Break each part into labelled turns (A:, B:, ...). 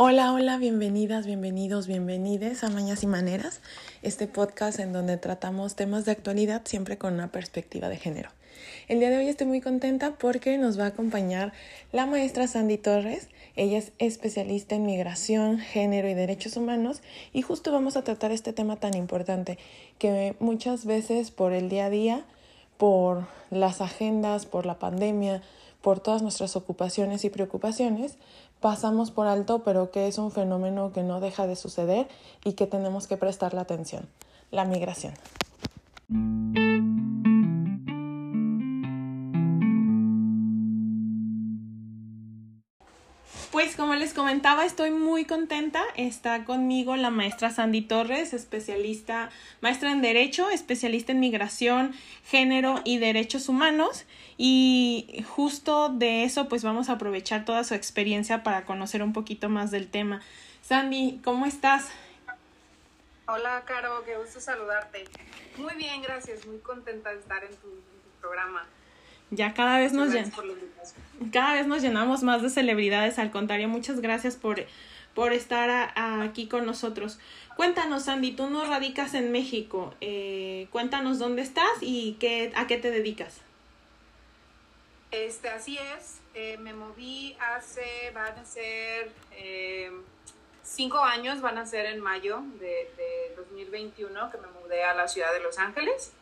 A: Hola, hola, bienvenidas, bienvenidos, bienvenides a Mañas y Maneras, este podcast en donde tratamos temas de actualidad siempre con una perspectiva de género. El día de hoy estoy muy contenta porque nos va a acompañar la maestra Sandy Torres. Ella es especialista en migración, género y derechos humanos y justo vamos a tratar este tema tan importante que muchas veces por el día a día, por las agendas, por la pandemia, por todas nuestras ocupaciones y preocupaciones, pasamos por alto, pero que es un fenómeno que no deja de suceder y que tenemos que prestarle atención, la migración. Pues como les comentaba, estoy muy contenta. Está conmigo la maestra Sandy Torres, especialista, maestra en Derecho, especialista en migración, género y derechos humanos. Y justo de eso, pues vamos a aprovechar toda su experiencia para conocer un poquito más del tema. Sandy, ¿cómo estás?
B: Hola, Caro, qué gusto saludarte. Muy bien, gracias. Muy contenta de estar en tu, programa.
A: Ya cada vez nos cada vez nos llenamos más de celebridades. Al contrario, muchas gracias por, por estar aquí con nosotros. Cuéntanos, Sandy, tú no radicas en México. Eh, cuéntanos dónde estás y qué, a qué te dedicas.
B: Este, así es, eh, me moví hace, van a ser eh, cinco años, van a ser en mayo de, 2021 que me mudé a la ciudad de Los Ángeles.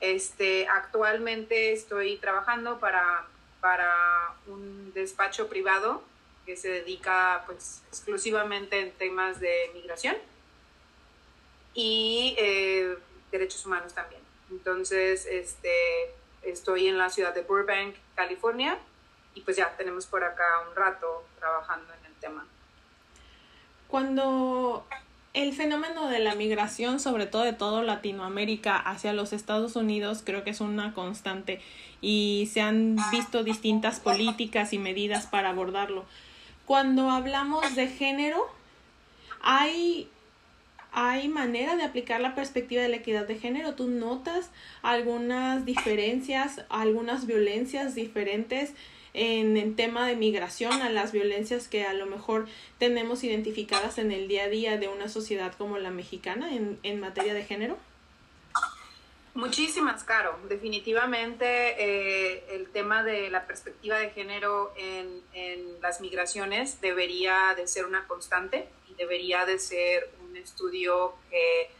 B: Este, actualmente estoy trabajando para, para un despacho privado que se dedica pues exclusivamente en temas de migración y eh, derechos humanos también. Entonces, este, estoy en la ciudad de Burbank, California, y pues ya tenemos por acá un rato trabajando en el tema.
A: Cuando el fenómeno de la migración, sobre todo de todo Latinoamérica hacia los Estados Unidos, creo que es una constante y se han visto distintas políticas y medidas para abordarlo. Cuando hablamos de género, hay ¿Hay manera de aplicar la perspectiva de la equidad de género? ¿Tú notas algunas diferencias, algunas violencias diferentes en el tema de migración a las violencias que a lo mejor tenemos identificadas en el día a día de una sociedad como la mexicana en, en materia de género?
B: Muchísimas, Caro. Definitivamente eh, el tema de la perspectiva de género en, en las migraciones debería de ser una constante y debería de ser estudio que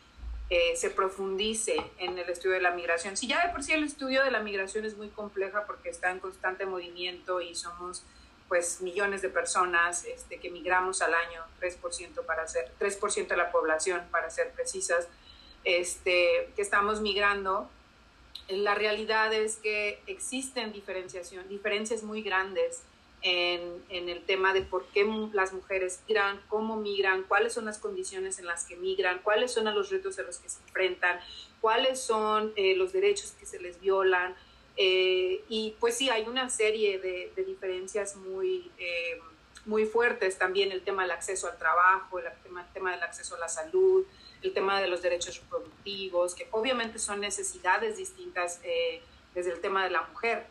B: se profundice en el estudio de la migración. Si ya de por sí el estudio de la migración es muy compleja porque está en constante movimiento y somos pues millones de personas este, que migramos al año, 3%, para ser, 3 de la población, para ser precisas, este, que estamos migrando, la realidad es que existen diferenciación, diferencias muy grandes en, el tema de por qué las mujeres migran, cómo migran, cuáles son las condiciones en las que migran, cuáles son los retos a los que se enfrentan, cuáles son eh, los derechos que se les violan. Eh, y pues sí, hay una serie de, diferencias muy, eh, muy fuertes. También el tema del acceso al trabajo, el tema, el tema del acceso a la salud, el tema de los derechos reproductivos, que obviamente son necesidades distintas desde el tema de la mujer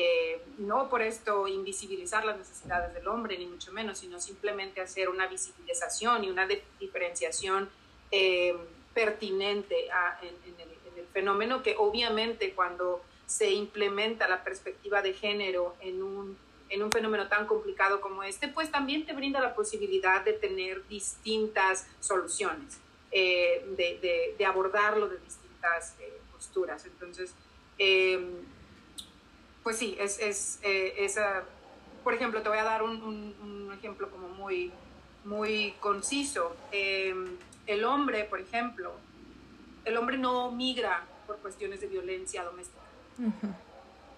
B: eh, no por esto invisibilizar las necesidades del hombre, ni mucho menos, sino simplemente hacer una visibilización y una diferenciación eh, pertinente en, el, fenómeno que obviamente cuando se implementa la perspectiva de género en un, en un fenómeno tan complicado como este, pues también te brinda la posibilidad de tener distintas soluciones, eh, de, de, abordarlo de distintas posturas. Entonces, pues sí, es, es eh, esa, por ejemplo, te voy a dar un, ejemplo como muy, muy conciso. Em, el hombre, por ejemplo, el hombre no migra por cuestiones de violencia doméstica.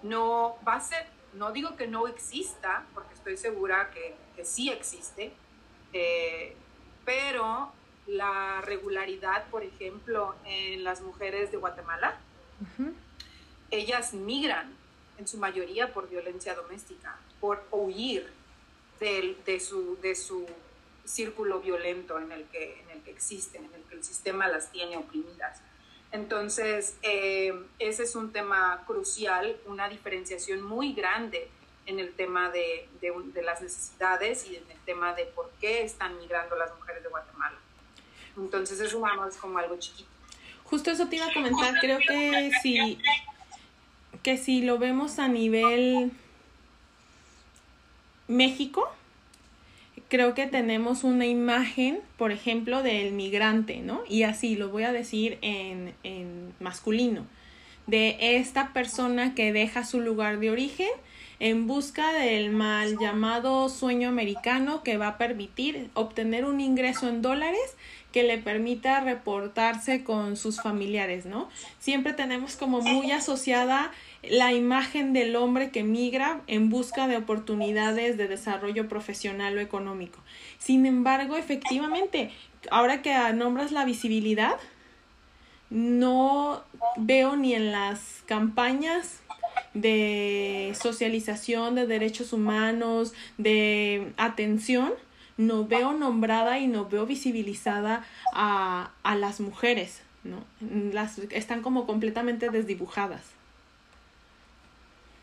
B: No va a ser, no digo que no exista, porque estoy segura que, que sí existe, eh, pero la regularidad, por ejemplo, en las mujeres de Guatemala, ellas migran en su mayoría por violencia doméstica, por huir de, su, de su círculo violento en el, que, en el que existen, en el que el sistema las tiene oprimidas. Entonces, eh, ese es un tema crucial, una diferenciación muy grande en el tema de, de, las necesidades y en el tema de por qué están migrando las mujeres de Guatemala. Entonces es es como algo chiquito.
A: Justo eso te iba a comentar, creo que si, que si lo vemos a nivel México, creo que tenemos una imagen, por ejemplo, del migrante, ¿no? Y así lo voy a decir en, en masculino, de esta persona que deja su lugar de origen en busca del mal llamado sueño americano que va a permitir obtener un ingreso en dólares que le permita reportarse con sus familiares, ¿no? Siempre tenemos como muy asociada la imagen del hombre que migra en busca de oportunidades de desarrollo profesional o económico. Sin embargo, efectivamente, ahora que nombras la visibilidad, no veo ni en las campañas de socialización de derechos humanos, de atención, no veo nombrada y no veo visibilizada a, a las mujeres, ¿no? Las, están como completamente desdibujadas.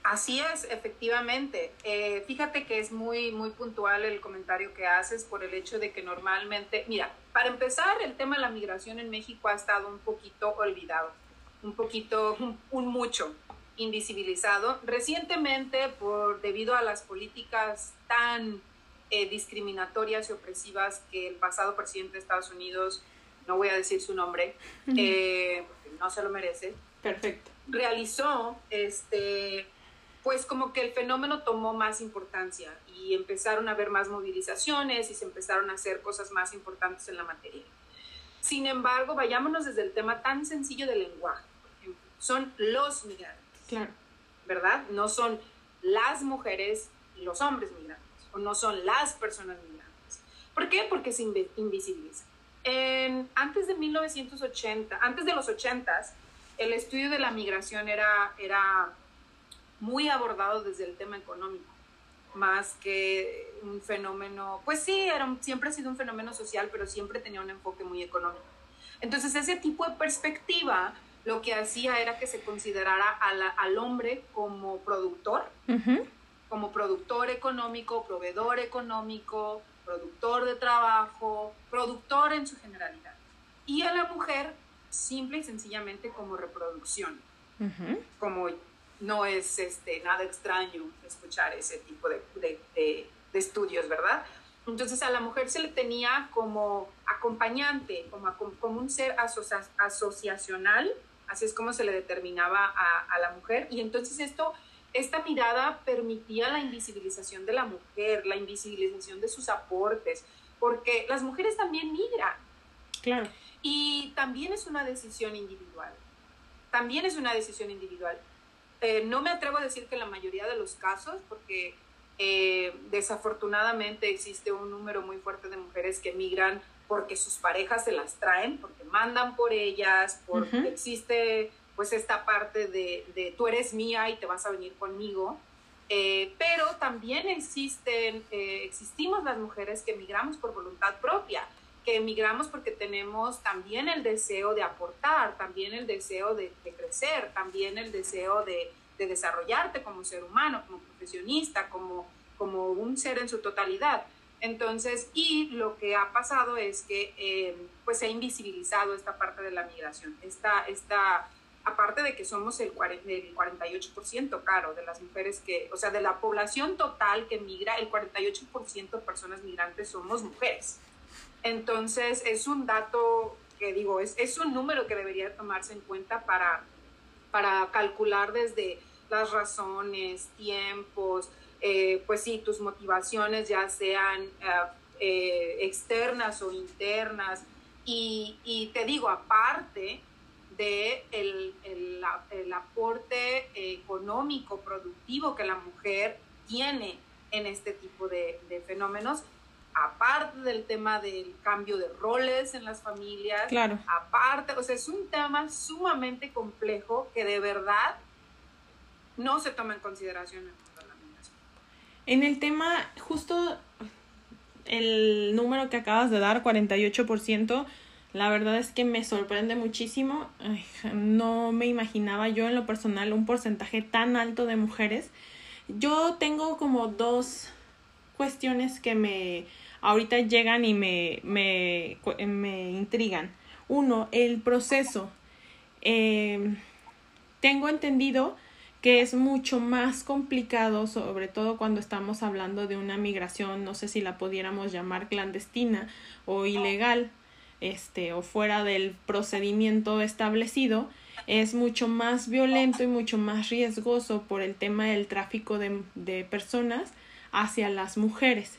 B: Así es, efectivamente. Eh, fíjate que es muy, muy puntual el comentario que haces por el hecho de que normalmente, mira, para empezar, el tema de la migración en México ha estado un poquito olvidado, un poquito, un, mucho invisibilizado. Recientemente, por, debido a las políticas tan eh, discriminatorias y opresivas que el pasado presidente de Estados Unidos, no voy a decir su nombre, eh, no se lo merece.
A: Perfecto.
B: Realizó este pues como que el fenómeno tomó más importancia y empezaron a haber más movilizaciones y se empezaron a hacer cosas más importantes en la materia. Sin embargo, vayámonos desde el tema tan sencillo del lenguaje. Por ejemplo, son los migrantes.
A: Claro.
B: ¿Verdad? No son las mujeres y los hombres migrantes, o no son las personas migrantes. ¿Por qué? Porque se invisibiliza. En, antes de 1980, antes de los 80, el estudio de la migración era, era muy abordado desde el tema económico, más que un fenómeno, pues sí, era, siempre ha sido un fenómeno social, pero siempre tenía un enfoque muy económico. Entonces ese tipo de perspectiva lo que hacía era que se considerara al hombre como productor, como productor económico, proveedor económico, productor de trabajo, productor en su generalidad. Y a la mujer simple y sencillamente como reproducción, como no es este, nada extraño escuchar ese tipo de, de, estudios, ¿verdad? Entonces a la mujer se le tenía como acompañante, como, como un ser asociacional, así es como se le determinaba a, a, la mujer. Y entonces esto, esta mirada permitía la invisibilización de la mujer, la invisibilización de sus aportes, porque las mujeres también migran.
A: Claro.
B: Y también es una decisión individual. También es una decisión individual. Eh, no me atrevo a decir que la mayoría de los casos, porque eh, desafortunadamente existe un número muy fuerte de mujeres que migran porque sus parejas se las traen, porque mandan por ellas, porque existe pues esta parte de, de, tú eres mía y te vas a venir conmigo. Eh, pero también existen, existimos las mujeres que migramos por voluntad propia, emigramos porque tenemos también el deseo de aportar, también el deseo de, crecer, también el deseo de, desarrollarte como ser humano, como profesionista, como, un ser en su totalidad. Entonces, y lo que ha pasado es que eh, pues se ha invisibilizado esta parte de la migración, esta, esta aparte de que somos el, el 48% caro de las mujeres que, o sea, de la población total que migra, el 48% de personas migrantes somos mujeres. Entonces, es un dato que digo, es, es un número que debería tomarse en cuenta para, para calcular desde las razones, tiempos, eh, pues sí, tus motivaciones ya sean eh, eh, externas o internas. Y, y, te digo, aparte de el, el, el, aporte económico, productivo que la mujer tiene en este tipo de, de fenómenos, aparte del tema del cambio de roles en las familias,
A: claro.
B: aparte, o sea, es un tema sumamente complejo que de verdad no se toma en consideración en la
A: En el tema, justo el número que acabas de dar, 48%, la verdad es que me sorprende muchísimo. no me imaginaba yo en lo personal un porcentaje tan alto de mujeres Yo tengo como dos cuestiones que me ahorita llegan y me, me, me intrigan. Uno, el proceso. Em, tengo entendido que es mucho más complicado, sobre todo cuando estamos hablando de una migración, no sé si la pudiéramos llamar clandestina o ilegal, este, o fuera del procedimiento establecido, es mucho más violento y mucho más riesgoso por el tema del tráfico de, de personas hacia las mujeres.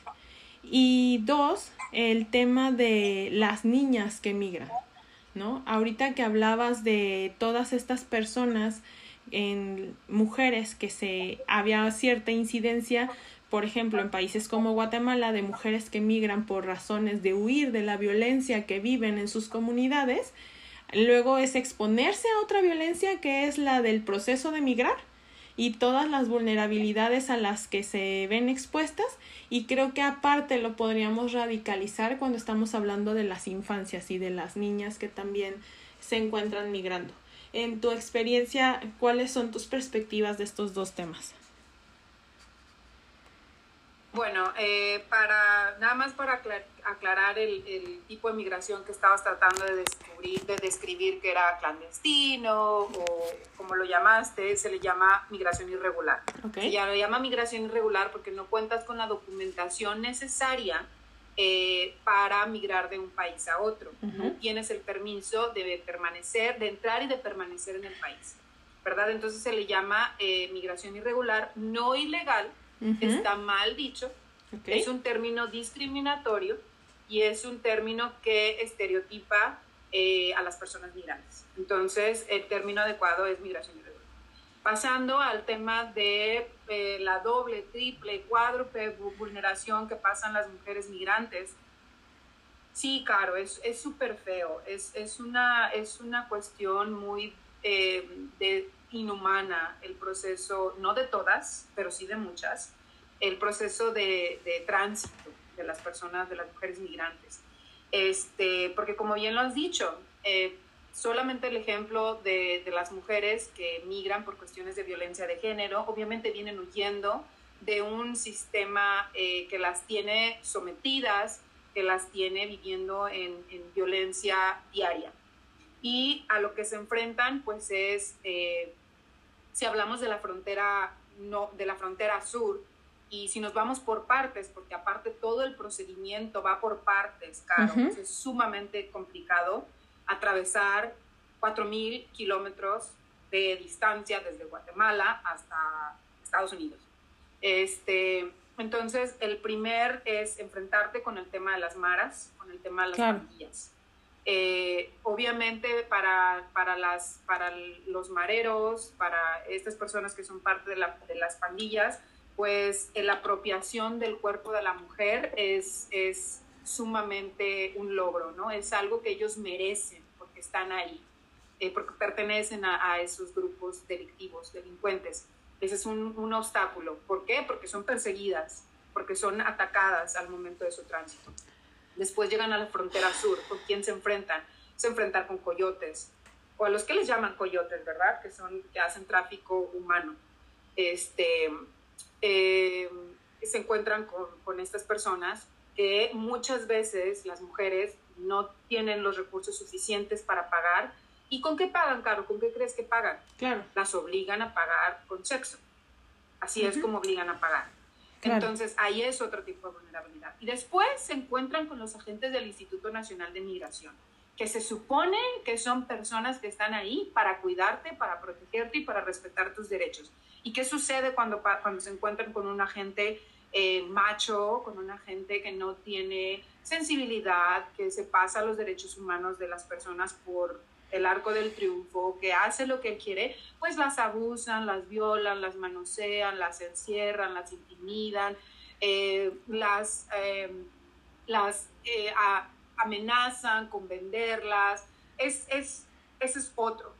A: Y dos, el tema de las niñas que migran, ¿no? Ahorita que hablabas de todas estas personas en mujeres que se había cierta incidencia, por ejemplo, en países como Guatemala, de mujeres que migran por razones de huir de la violencia que viven en sus comunidades, luego es exponerse a otra violencia que es la del proceso de migrar y todas las vulnerabilidades a las que se ven expuestas y creo que aparte lo podríamos radicalizar cuando estamos hablando de las infancias y de las niñas que también se encuentran migrando. En tu experiencia, ¿cuáles son tus perspectivas de estos dos temas?
B: Bueno, eh, para nada más para aclarar el, tipo de migración que estabas tratando de descubrir, de describir que era clandestino o como lo llamaste, se le llama migración irregular. Okay. ya lo llama migración irregular porque no cuentas con la documentación necesaria eh, para migrar de un país a otro. No tienes el permiso de permanecer, de entrar y de permanecer en el país, ¿verdad? Entonces se le llama eh, migración irregular, no ilegal está mal dicho, es un término discriminatorio y es un término que estereotipa eh, a las personas migrantes. Entonces, el término adecuado es migración irregular. Pasando al tema de eh, la doble, triple, cuádruple vulneración que pasan las mujeres migrantes. Sí, claro, es súper feo. Es, es, una, es una cuestión muy eh, de inhumana el proceso, no de todas, pero sí de muchas, el proceso de, tránsito de las personas, de las mujeres migrantes. Este, porque como bien lo has dicho, eh, solamente el ejemplo de, las mujeres que migran por cuestiones de violencia de género, obviamente vienen huyendo de un sistema eh, que las tiene sometidas, que las tiene viviendo en, en violencia diaria. Y a lo que se enfrentan, pues es eh, si hablamos de la frontera, no, de la frontera sur, y si nos vamos por partes, porque aparte todo el procedimiento va por partes, claro, es sumamente complicado atravesar 4.000 kilómetros de distancia desde Guatemala hasta Estados Unidos. Este, entonces, el primer es enfrentarte con el tema de las maras, con el tema de las pandillas. Eh, obviamente para, para, las, para los mareros, para estas personas que son parte de, las pandillas, pues la apropiación del cuerpo de la mujer es, es sumamente un logro, ¿no? Es algo que ellos merecen porque están ahí, eh, porque pertenecen a, esos grupos delictivos, delincuentes. Ese es un, un obstáculo. ¿Por qué? Porque son perseguidas, porque son atacadas al momento de su tránsito. Después llegan a la frontera sur. ¿Con quién se enfrentan? Se enfrentan con coyotes, o a los que les llaman coyotes, ¿verdad? Que son, que hacen tráfico humano. Este, eh, se encuentran con, con estas personas que muchas veces las mujeres no tienen los recursos suficientes para pagar. ¿Y con qué pagan, Caro? ¿Con qué crees que pagan?
A: Claro.
B: Las obligan a pagar con sexo. Así es como obligan a pagar. Entonces, ahí es otro tipo de vulnerabilidad. Y después se encuentran con los agentes del Instituto Nacional de Migración, que se suponen que son personas que están ahí para cuidarte, para protegerte y para respetar tus derechos. ¿Y qué sucede cuando, cuando se encuentran con un agente eh, macho, con un agente que no tiene sensibilidad, que se pasa los derechos humanos de las personas por el arco del triunfo, que hace lo que quiere, pues las abusan, las violan, las manosean, las encierran, las intimidan, eh, las, em, las eh, amenazan con venderlas. Es, es, ese es otro.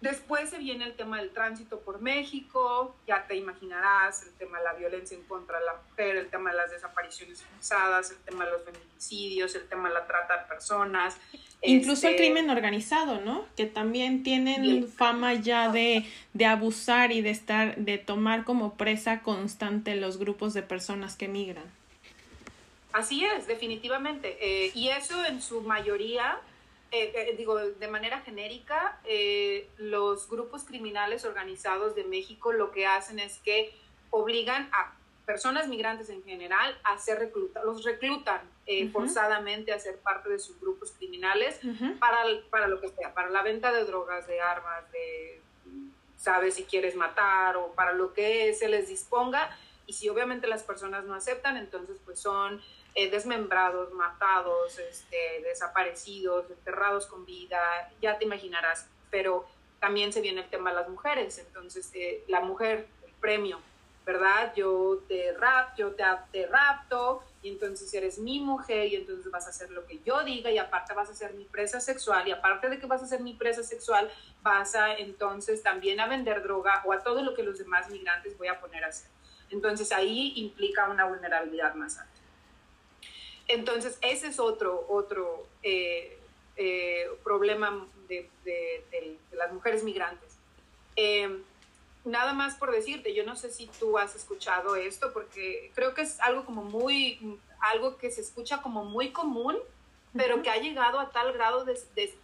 B: Después se viene el tema del tránsito por México, ya te imaginarás, el tema de la violencia en contra de la mujer, el tema de las desapariciones forzadas, el tema de los feminicidios, el tema de la trata de personas.
A: Incluso el este, crimen organizado, ¿no? Que también tienen fama ya de, de, abusar y de estar, de tomar como presa constante los grupos de personas que migran.
B: Así es, definitivamente. Eh, y eso en su mayoría eh, eh, digo, de manera genérica, eh, los grupos criminales organizados de México lo que hacen es que obligan a personas migrantes en general a ser reclutados, los reclutan forzadamente a ser parte de sus grupos criminales para, para lo que sea, para la venta de drogas, de armas, de, sabes, si quieres matar o para lo que se les disponga. Y si obviamente las personas no aceptan, entonces pues son eh, desmembrados, matados, este, desaparecidos, enterrados con vida, ya te imaginarás, pero también se viene el tema de las mujeres, entonces eh, la mujer, el premio, ¿verdad? Yo te, rap, yo te, rapto y entonces eres mi mujer y entonces vas a hacer lo que yo diga y aparte vas a ser mi presa sexual y aparte de que vas a ser mi presa sexual, vas a entonces también a vender droga o a todo lo que los demás migrantes voy a poner a hacer. Entonces ahí implica una vulnerabilidad más alta. Entonces, ese es otro, otro eh, eh, problema de, las mujeres migrantes. Em, nada más por decirte, yo no sé si tú has escuchado esto, porque creo que es algo como muy, algo que se escucha como muy común, pero que ha llegado a tal grado de,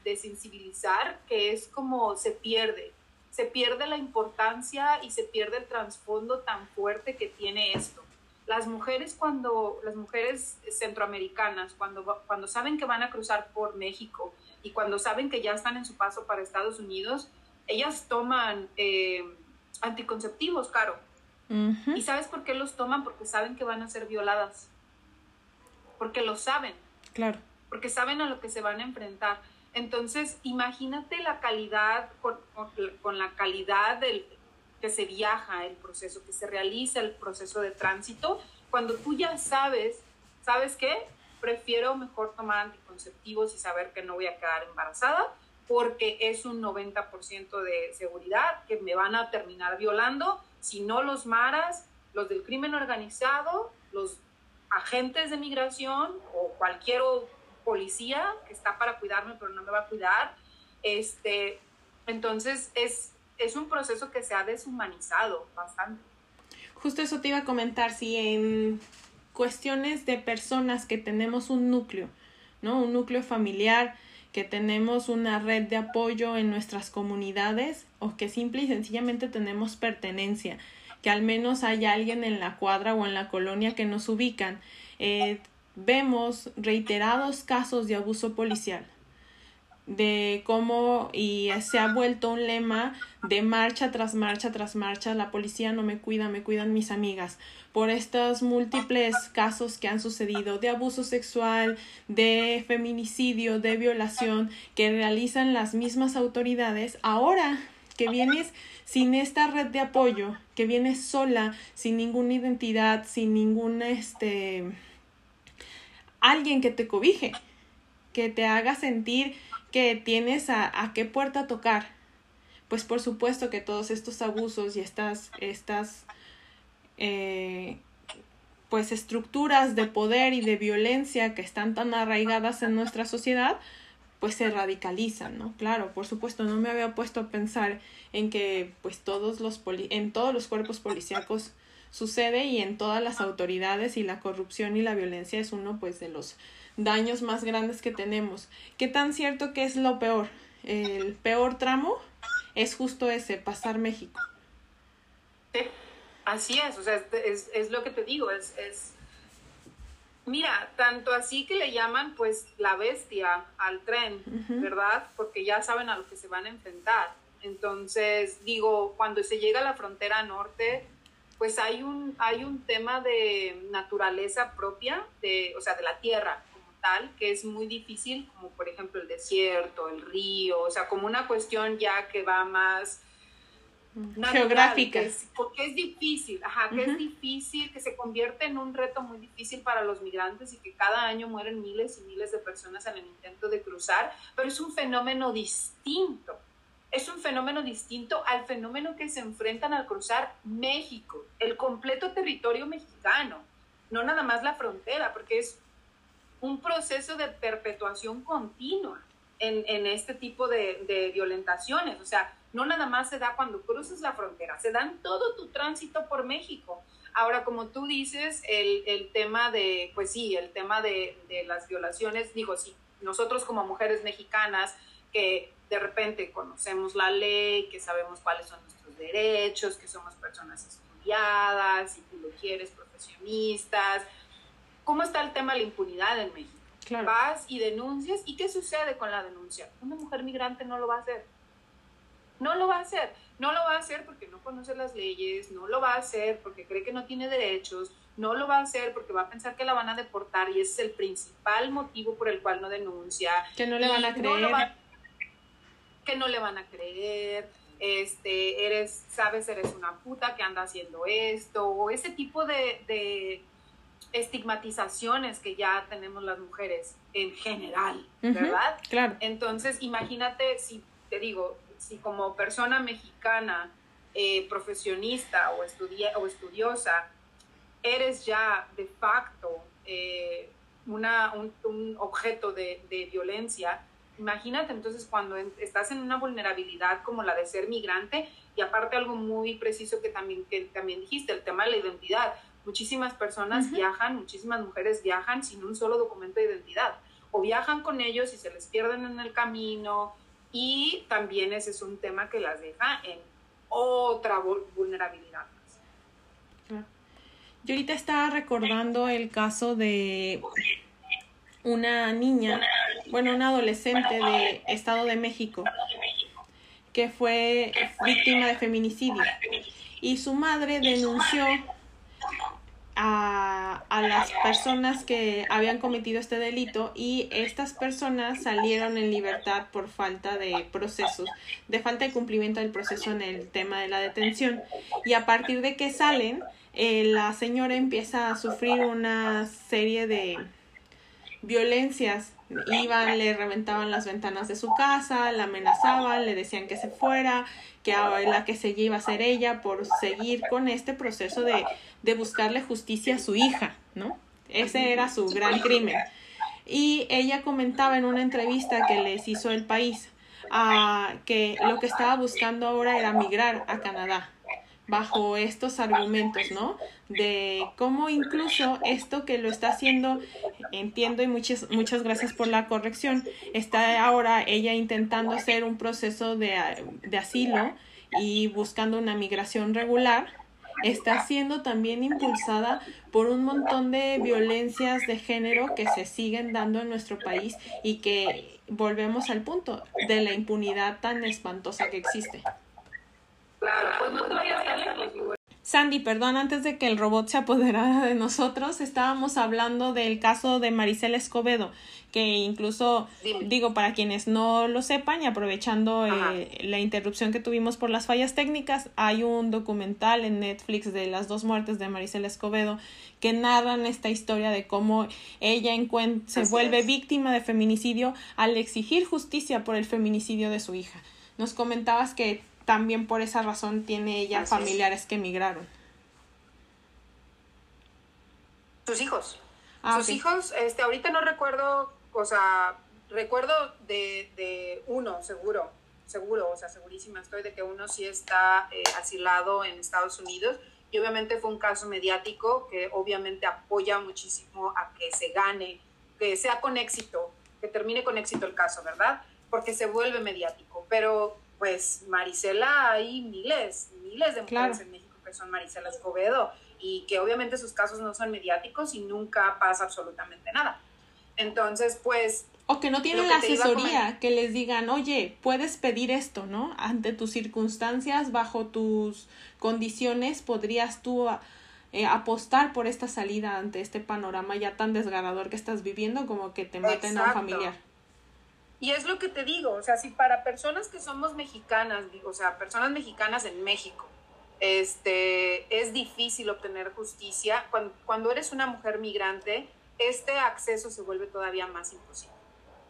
B: de, sensibilizar que es como se pierde, se pierde la importancia y se pierde el trasfondo tan fuerte que tiene esto las mujeres cuando, las mujeres centroamericanas, cuando, cuando saben que van a cruzar por México y cuando saben que ya están en su paso para Estados Unidos, ellas toman eh, anticonceptivos, Caro. ¿Y sabes por qué los toman? Porque saben que van a ser violadas. Porque lo saben.
A: Claro.
B: Porque saben a lo que se van a enfrentar. Entonces, imagínate la calidad, con, con la calidad del, que se viaja el proceso, que se realiza el proceso de tránsito, cuando tú ya sabes, ¿sabes qué? Prefiero mejor tomar anticonceptivos y saber que no voy a quedar embarazada porque es un 90% de seguridad que me van a terminar violando, si no los maras, los del crimen organizado, los agentes de migración o cualquier policía que está para cuidarme pero no me va a cuidar. Este, entonces es, es un proceso que se ha deshumanizado bastante.
A: Justo eso te iba a comentar, si en cuestiones de personas que tenemos un núcleo, ¿no? Un núcleo familiar, que tenemos una red de apoyo en nuestras comunidades o que simple y sencillamente tenemos pertenencia, que al menos hay alguien en la cuadra o en la colonia que nos ubican. Eh, vemos reiterados casos de abuso policial, de cómo y se ha vuelto un lema de marcha tras marcha tras marcha la policía no me cuida, me cuidan mis amigas por estos múltiples casos que han sucedido de abuso sexual, de feminicidio, de violación que realizan las mismas autoridades. Ahora que vienes sin esta red de apoyo, que vienes sola, sin ninguna identidad, sin ningún este alguien que te cobije, que te haga sentir que tienes a, qué puerta tocar. Pues por supuesto que todos estos abusos y estas, estas eh, pues estructuras de poder y de violencia que están tan arraigadas en nuestra sociedad, pues se radicalizan, ¿no? Claro, por supuesto, no me había puesto a pensar en que pues todos los en todos los cuerpos policíacos sucede y en todas las autoridades y la corrupción y la violencia es uno pues de los daños más grandes que tenemos. ¿Qué tan cierto que es lo peor? El peor tramo es justo ese, pasar México.
B: Sí, así es, o sea, es, es lo que te digo, es, es, mira, tanto así que le llaman pues la bestia al tren, ¿verdad? Porque ya saben a lo que se van a enfrentar. Entonces, digo, cuando se llega a la frontera norte, pues hay un, hay un tema de naturaleza propia, de, o sea, de la tierra, que es muy difícil, como por ejemplo el desierto, el río, o sea, como una cuestión ya que va más
A: geográfica.
B: porque es difícil, ajá, que es difícil, que se convierte en un reto muy difícil para los migrantes y que cada año mueren miles y miles de personas en el intento de cruzar, pero es un fenómeno distinto. es un fenómeno distinto al fenómeno que se enfrentan al cruzar México, el completo territorio mexicano, no nada más la frontera, porque es un proceso de perpetuación continua en, en este tipo de, de, violentaciones. O sea, no nada más se da cuando cruzas la frontera, se da en todo tu tránsito por México. Ahora, como tú dices, el, el tema de, pues sí, el tema de, de las violaciones, digo, sí, nosotros como mujeres mexicanas que de repente conocemos la ley, que sabemos cuáles son nuestros derechos, que somos personas estudiadas, si tú lo quieres, profesionistas. ¿Cómo está el tema de la impunidad en México? Vas y denuncias, ¿y qué sucede con la denuncia? Una mujer migrante no lo va a hacer. No lo va a hacer. No lo va a hacer porque no conoce las leyes, no lo va a hacer porque cree que no tiene derechos, no lo va a hacer porque va a pensar que la van a deportar y ese es el principal motivo por el cual no denuncia.
A: Que no le van a creer.
B: que no le van a creer, este, eres, sabes, eres una puta que anda haciendo esto, o ese tipo de, de estigmatizaciones que ya tenemos las mujeres en general, ¿verdad?
A: claro.
B: Entonces, imagínate si, te digo, si como persona mexicana, eh, profesionista o, o estudiosa, eres ya de facto eh, una, un, objeto de, de, violencia, imagínate entonces cuando estás en una vulnerabilidad como la de ser migrante y aparte algo muy preciso que también, que también dijiste, el tema de la identidad. Muchísimas personas viajan, muchísimas mujeres viajan sin un solo documento de identidad o viajan con ellos y se les pierden en el camino y también ese es un tema que las deja en otra vulnerabilidad.
A: Yo ahorita estaba recordando el caso de una niña, bueno, una adolescente de Estado de México, que fue víctima de feminicidio. Y su madre denunció a, a, las personas que habían cometido este delito y estas personas salieron en libertad por falta de procesos, de falta de cumplimiento del proceso en el tema de la detención. Y a partir de que salen, eh, la señora empieza a sufrir una serie de violencias. Iban, le reventaban las ventanas de su casa, la amenazaban, le decían que se fuera, que la que seguía iba a ser ella por seguir con este proceso de, de buscarle justicia a su hija, ¿no? Ese era su gran crimen. Y ella comentaba en una entrevista que les hizo el país uh, que lo que estaba buscando ahora era migrar a Canadá bajo estos argumentos, ¿no? De cómo incluso esto que lo está haciendo, entiendo y muchas, muchas gracias por la corrección, está ahora ella intentando hacer un proceso de, de asilo y buscando una migración regular, está siendo también impulsada por un montón de violencias de género que se siguen dando en nuestro país y que volvemos al punto de la impunidad tan espantosa que existe. Pues Sandy, perdón, antes de que el robot se apoderara de nosotros, estábamos hablando del caso de Maricela Escobedo, que incluso, digo, para quienes no lo sepan y aprovechando eh, la interrupción que tuvimos por las fallas técnicas, hay un documental en Netflix de las dos muertes de Maricela Escobedo que narran esta historia de cómo ella se vuelve víctima de feminicidio al exigir justicia por el feminicidio de su hija. Nos comentabas que también por esa razón tiene ella familiares que emigraron.
B: Sus hijos. Ah, Sus hijos, este, ahorita no recuerdo, o sea, recuerdo de, de, uno, seguro, seguro, o sea, segurísima estoy de que uno sí está eh, asilado en Estados Unidos y obviamente fue un caso mediático que obviamente apoya muchísimo a que se gane, que sea con éxito, que termine con éxito el caso, ¿verdad? Porque se vuelve mediático, pero pues Marisela hay miles, miles de mujeres en México que son Marisela Escobedo y que obviamente sus casos no son mediáticos y nunca pasa absolutamente nada. Entonces, pues...
A: O que no tienen la asesoría, que les digan, oye, puedes pedir esto, ¿no? Ante tus circunstancias, bajo tus condiciones, podrías tú eh, apostar por esta salida ante este panorama ya tan desgarrador que estás viviendo como que te maten a un familiar.
B: Y es lo que te digo, o sea, si para personas que somos mexicanas, o sea, personas mexicanas en México, este, es difícil obtener justicia, cuando, cuando eres una mujer migrante, este acceso se vuelve todavía más imposible.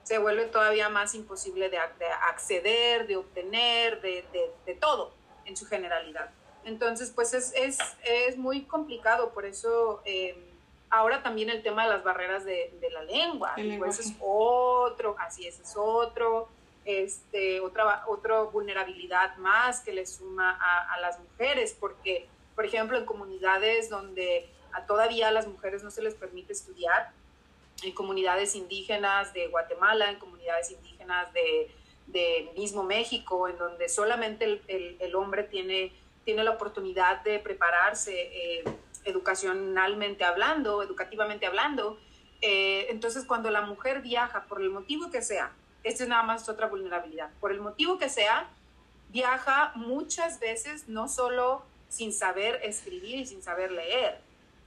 B: se vuelve todavía más imposible de, acceder, de obtener, de, de, todo en su generalidad. Entonces, pues es, es, es muy complicado, por eso eh, ahora también el tema de las barreras de, la lengua, pues es otro, así es, es otro, este, otra, otra vulnerabilidad más que le suma a, a las mujeres, porque, por ejemplo, en comunidades donde a todavía a las mujeres no se les permite estudiar, en comunidades indígenas de Guatemala, en comunidades indígenas de, de mismo México, en donde solamente el, el, hombre tiene, tiene la oportunidad de prepararse eh, educacionalmente hablando, educativamente hablando. Eh, entonces, cuando la mujer viaja, por el motivo que sea, esta es nada más otra vulnerabilidad, por el motivo que sea, viaja muchas veces no solo sin saber escribir y sin saber leer,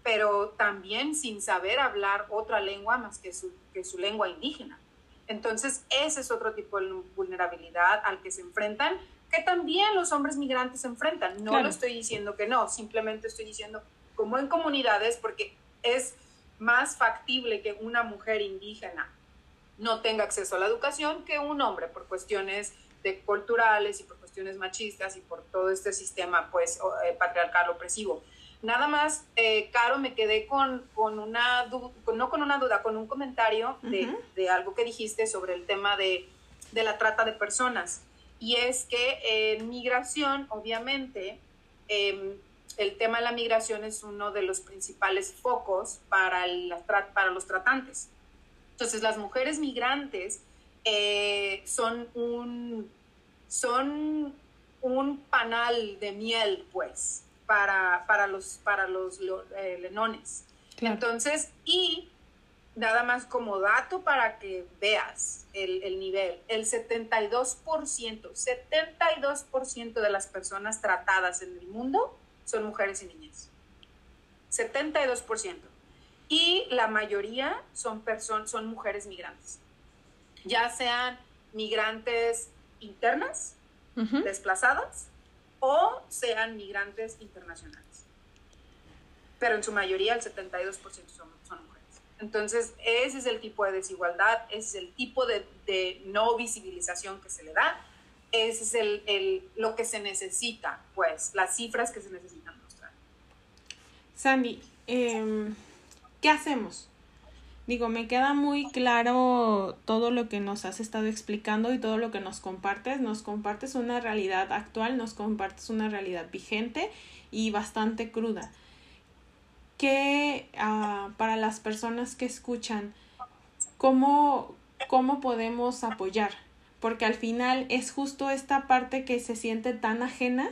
B: pero también sin saber hablar otra lengua más que su, que su lengua indígena. Entonces, ese es otro tipo de vulnerabilidad al que se enfrentan, que también los hombres migrantes se enfrentan. No lo estoy diciendo que no, simplemente estoy diciendo como en comunidades, porque es más factible que una mujer indígena no tenga acceso a la educación que un hombre por cuestiones de culturales y por cuestiones machistas y por todo este sistema pues eh, patriarcal opresivo. Nada más, eh, Caro, me quedé con, con una duda, no con una duda, con un comentario de, de algo que dijiste sobre el tema de, de, la trata de personas. Y es que en migración, obviamente, em, el tema de la migración es uno de los principales focos para, para los tratantes. Entonces, las mujeres migrantes eh, son, un, son un panal de miel, pues, para, para los, para los eh, lenones. Entonces, y nada más como dato para que veas el, el nivel, el 72%, 72% de las personas tratadas en el mundo son mujeres y niñas. 72%. Y la mayoría son, son mujeres migrantes, ya sean migrantes internas, desplazadas, o sean migrantes internacionales. Pero en su mayoría el 72% son, son, mujeres. Entonces, ese es el tipo de desigualdad, ese es el tipo de, de no visibilización que se le da, ese es el, el, lo que se necesita, pues, las cifras que se necesitan mostrar.
A: Sandy, eh, ¿qué hacemos? Digo, me queda muy claro todo lo que nos has estado explicando y todo lo que nos compartes. Nos compartes una realidad actual, nos compartes una realidad vigente y bastante cruda. ¿Qué uh, para las personas que escuchan, cómo, cómo podemos apoyar? Porque al final es justo esta parte que se siente tan ajena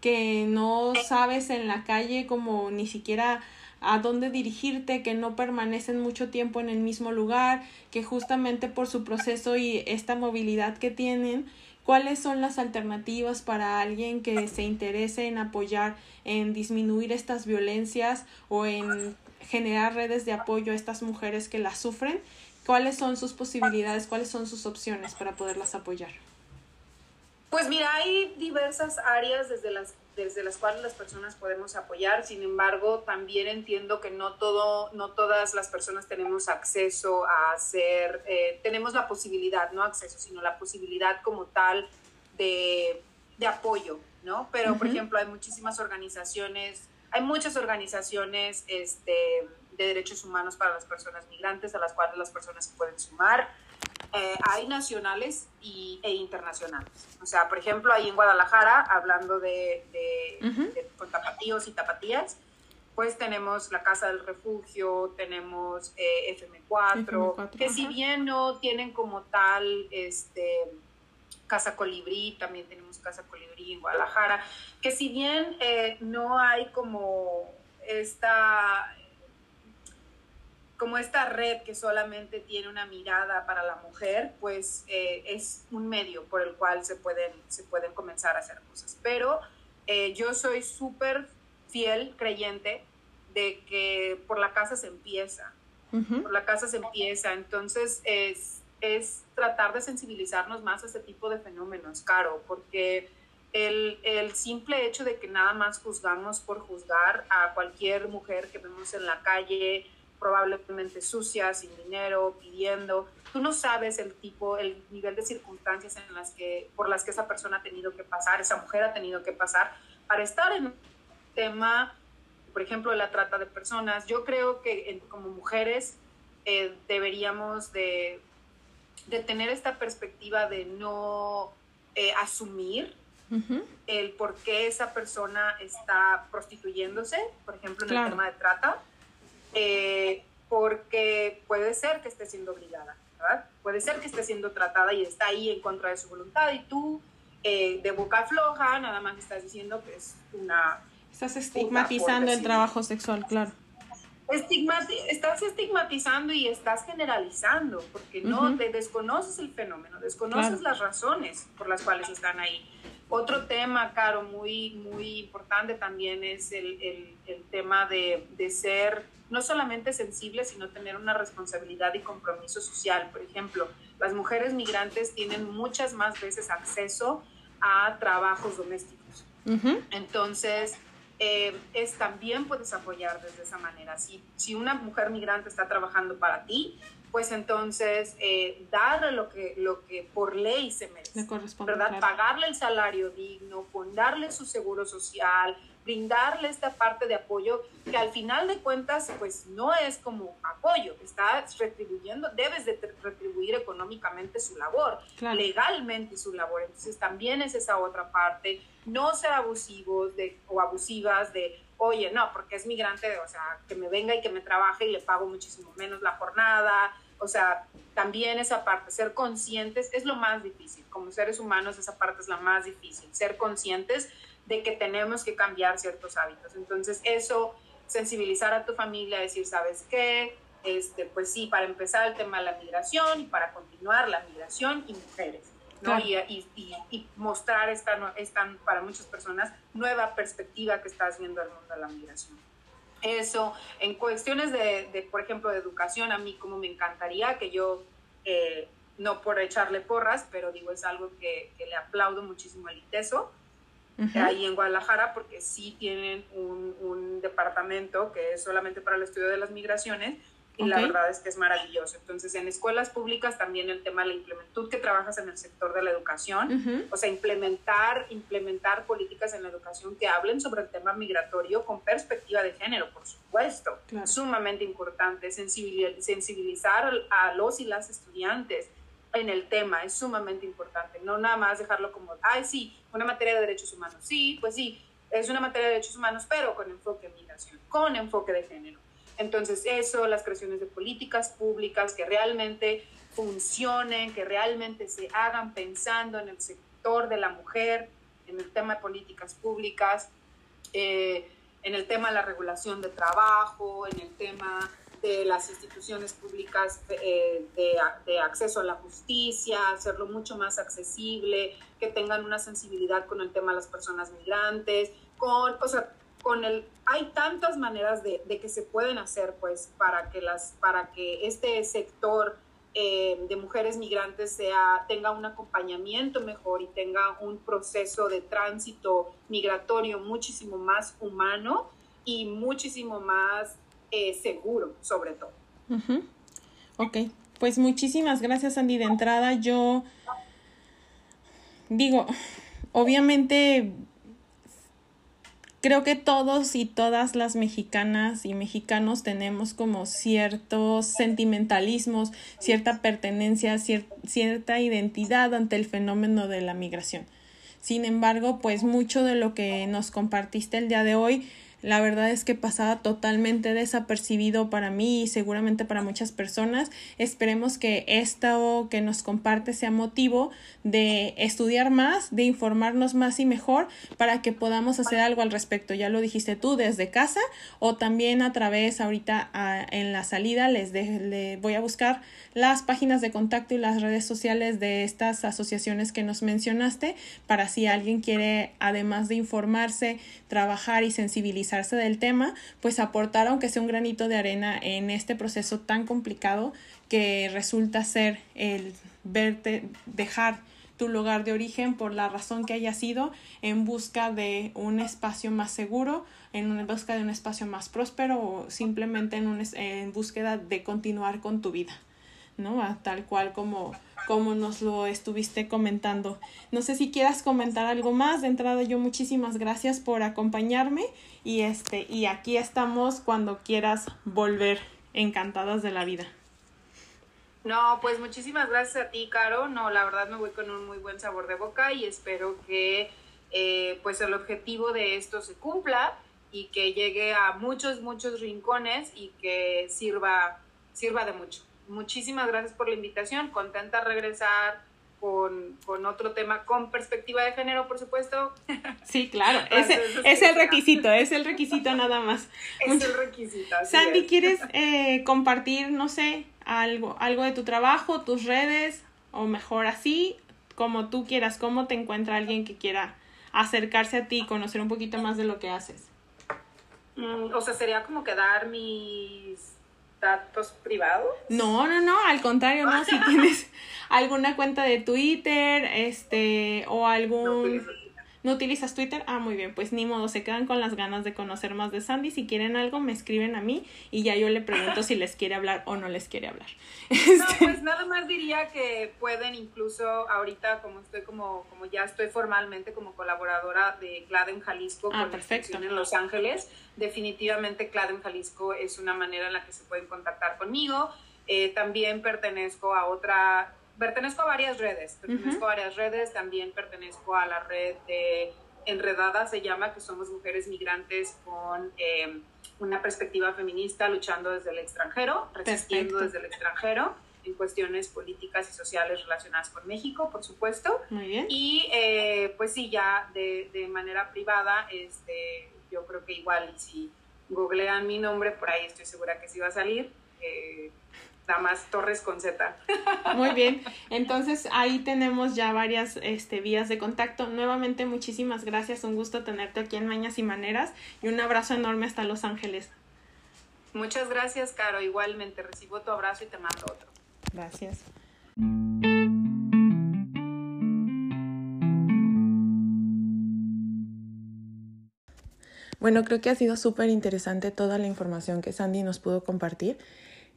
A: que no sabes en la calle como ni siquiera a dónde dirigirte, que no permanecen mucho tiempo en el mismo lugar, que justamente por su proceso y esta movilidad que tienen, cuáles son las alternativas para alguien que se interese en apoyar, en disminuir estas violencias o en generar redes de apoyo a estas mujeres que las sufren, cuáles son sus posibilidades, cuáles son sus opciones para poderlas apoyar.
B: Pues mira, hay diversas áreas desde las desde las cuales las personas podemos apoyar. Sin embargo, también entiendo que no, todo, no todas las personas tenemos acceso a hacer, eh, tenemos la posibilidad, no acceso, sino la posibilidad como tal de, de apoyo, ¿no? Pero, por ejemplo, hay muchísimas organizaciones, hay muchas organizaciones este, de derechos humanos para las personas migrantes a las cuales las personas se pueden sumar. Eh, hay nacionales y, e internacionales. O sea, por ejemplo, ahí en Guadalajara, hablando de, de, tapatíos y tapatías, pues tenemos la Casa del Refugio, tenemos eh, FM4, que si bien no tienen como tal este, Casa Colibrí, también tenemos Casa Colibrí en Guadalajara, que si bien eh, no hay como esta como esta red que solamente tiene una mirada para la mujer, pues eh, es un medio por el cual se pueden, se pueden comenzar a hacer cosas. Pero eh, yo soy súper fiel creyente de que por la casa se empieza, por la casa se empieza, entonces es, es tratar de sensibilizarnos más a este tipo de fenómenos, Caro, porque el, el, simple hecho de que nada más juzgamos por juzgar a cualquier mujer que vemos en la calle, probablemente sucia, sin dinero, pidiendo. Tú no sabes el tipo, el nivel de circunstancias en las que, por las que esa persona ha tenido que pasar, esa mujer ha tenido que pasar para estar en un tema, por ejemplo, la trata de personas. Yo creo que como mujeres eh, deberíamos de, de, tener esta perspectiva de no eh, asumir el por qué esa persona está prostituyéndose, por ejemplo, en el tema de trata, eh, porque puede ser que esté siendo obligada, ¿verdad? Puede ser que esté siendo tratada y está ahí en contra de su voluntad y tú de boca floja nada más estás diciendo que es una...
A: Estás estigmatizando el trabajo sexual, claro
B: estás estigmatizando y estás generalizando, porque no te desconoces el fenómeno, desconoces las razones por las cuales están ahí. Otro tema, Caro, muy, muy importante también es el, el, el tema de, de, ser no solamente sensible, sino tener una responsabilidad y compromiso social. Por ejemplo, las mujeres migrantes tienen muchas más veces acceso a trabajos domésticos. Entonces, eh, es también puedes apoyar desde esa manera. Si, si una mujer migrante está trabajando para ti, pues entonces eh, darle lo que, lo que por ley se merece, ¿verdad? Pagarle el salario digno, darle su seguro social, brindarle esta parte de apoyo que al final de cuentas pues no es como apoyo, estás retribuyendo, debes de retribuir económicamente su labor, legalmente su labor, entonces también es esa otra parte, no ser abusivos de, o abusivas de, oye, no, porque es migrante, o sea, que me venga y que me trabaje y le pago muchísimo menos la jornada, o sea, también esa parte, ser conscientes es lo más difícil, como seres humanos esa parte es la más difícil, ser conscientes de que tenemos que cambiar ciertos hábitos. Entonces, eso, sensibilizar a tu familia, decir, ¿sabes qué? Este, pues sí, para empezar el tema de la migración y para continuar la migración y mujeres. ¿no? Y, y, y, mostrar esta, esta, para muchas personas, nueva perspectiva que estás viendo al mundo de la migración. Eso, en cuestiones de, de por ejemplo, de educación, a mí como me encantaría que yo, eh, no por echarle porras, pero digo, es algo que, que le aplaudo muchísimo al ITESO, ahí en Guadalajara, porque sí tienen un, un, departamento que es solamente para el estudio de las migraciones y la verdad es que es maravilloso. Entonces, en escuelas públicas también el tema de la implementación, que trabajas en el sector de la educación, o sea, implementar, implementar políticas en la educación que hablen sobre el tema migratorio con perspectiva de género, por supuesto, sumamente importante, sensibilizar a los y las estudiantes en el tema, es sumamente importante, no nada más dejarlo como, ay, sí, una materia de derechos humanos, sí, pues sí, es una materia de derechos humanos, pero con enfoque de migración, con enfoque de género. Entonces, eso, las creaciones de políticas públicas que realmente funcionen, que realmente se hagan pensando en el sector de la mujer, en el tema de políticas públicas, eh, en el tema de la regulación de trabajo, en el tema de las instituciones públicas eh, de, acceso a la justicia, hacerlo mucho más accesible, que tengan una sensibilidad con el tema de las personas migrantes, con, o sea, con el, hay tantas maneras de, de que se pueden hacer, pues, para que, las, para que este sector eh, de mujeres migrantes sea, tenga un acompañamiento mejor y tenga un proceso de tránsito migratorio muchísimo más humano y muchísimo más eh, seguro, sobre todo.
A: Ok, pues muchísimas gracias, Andy. De entrada, yo digo, obviamente creo que todos y todas las mexicanas y mexicanos tenemos como ciertos sentimentalismos, cierta pertenencia, cierta identidad ante el fenómeno de la migración. Sin embargo, pues mucho de lo que nos compartiste el día de hoy la verdad es que pasaba totalmente desapercibido para mí y seguramente para muchas personas. Esperemos que esto que nos comparte sea motivo de estudiar más, de informarnos más y mejor para que podamos hacer algo al respecto. Ya lo dijiste tú desde casa o también a través ahorita en la salida les de, voy a buscar las páginas de contacto y las redes sociales de estas asociaciones que nos mencionaste para si alguien quiere además de informarse, trabajar y sensibilizar del tema, pues aportar aunque sea un granito de arena en este proceso tan complicado que resulta ser el verte, dejar tu lugar de origen por la razón que haya sido en busca de un espacio más seguro, en busca de un espacio más próspero o simplemente en, un, en búsqueda de continuar con tu vida, ¿no? Tal cual como, como nos lo estuviste comentando. No sé si quieras comentar algo más. De entrada, yo muchísimas gracias por acompañarme y este, y aquí estamos cuando quieras volver encantadas de la vida.
B: No, pues muchísimas gracias a ti, Caro. No, la verdad me voy con un muy buen sabor de boca y espero que eh, pues el objetivo de esto se cumpla y que llegue a muchos, muchos rincones y que sirva, sirva de mucho. Muchísimas gracias por la invitación. Contenta regresar con, con, otro tema con perspectiva de género, por supuesto.
A: Sí, claro, es, es el requisito, es el requisito nada más.
B: Es el requisito.
A: Sandy, ¿quieres eh, compartir, no sé, algo, algo de tu trabajo, tus redes, o mejor así, como tú quieras, cómo te encuentra alguien que quiera acercarse a ti y conocer un poquito más de lo que haces?
B: Mm, o sea, sería como que dar mis datos privados?
A: No, no, no, al contrario, no, si tienes alguna cuenta de Twitter, este, o algún... ¿No utilizas Twitter? Ah, muy bien, pues ni modo, se quedan con las ganas de conocer más de Sandy. Si quieren algo, me escriben a mí y ya yo le pregunto si les quiere hablar o no les quiere hablar.
B: No, este pues nada más diría que pueden incluso ahorita, como estoy como, como ya estoy formalmente como colaboradora de Cladem Jalisco
A: ah, perfecto.
B: en Los Ángeles, definitivamente Cladem Jalisco es una manera en la que se pueden contactar conmigo. Eh, también pertenezco a otra pertenezco a varias redes, pertenezco a varias redes, también pertenezco a la red de Enredada, se llama, que somos mujeres migrantes con eh, una perspectiva feminista luchando desde el extranjero, resistiendo desde el extranjero en cuestiones políticas y sociales relacionadas con México, por supuesto.
A: Muy bien.
B: Y eh, pues sí, ya de, de, manera privada, este, yo creo que igual si googlean mi nombre, por ahí estoy segura que sí va a salir. Eh, más Torres con Z.
A: Muy bien, entonces ahí tenemos ya varias este, vías de contacto. Nuevamente muchísimas gracias, un gusto tenerte aquí en Mañas y Maneras y un abrazo enorme hasta Los Ángeles.
B: Muchas gracias, Caro. Igualmente recibo tu abrazo y te mando otro.
A: Gracias. Bueno, creo que ha sido súper interesante toda la información que Sandy nos pudo compartir.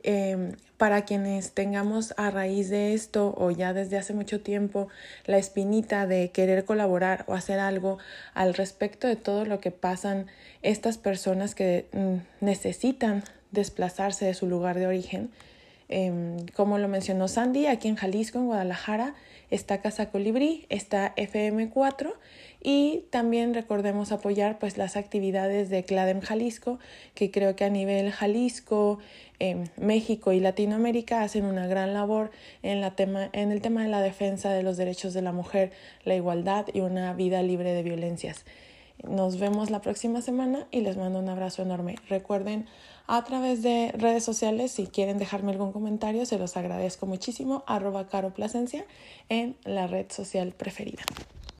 A: Em, para quienes tengamos a raíz de esto o ya desde hace mucho tiempo la espinita de querer colaborar o hacer algo al respecto de todo lo que pasan estas personas que mm, necesitan desplazarse de su lugar de origen. Em, como lo mencionó Sandy, aquí en Jalisco, en Guadalajara, está Casa Colibrí, está FM4 y también recordemos apoyar pues las actividades de CLADEM Jalisco, que creo que a nivel Jalisco, México y Latinoamérica hacen una gran labor en, la tema, en el tema de la defensa de los derechos de la mujer, la igualdad y una vida libre de violencias. Nos vemos la próxima semana y les mando un abrazo enorme. Recuerden a través de redes sociales, si quieren dejarme algún comentario, se los agradezco muchísimo. Arroba Caro en la red social preferida.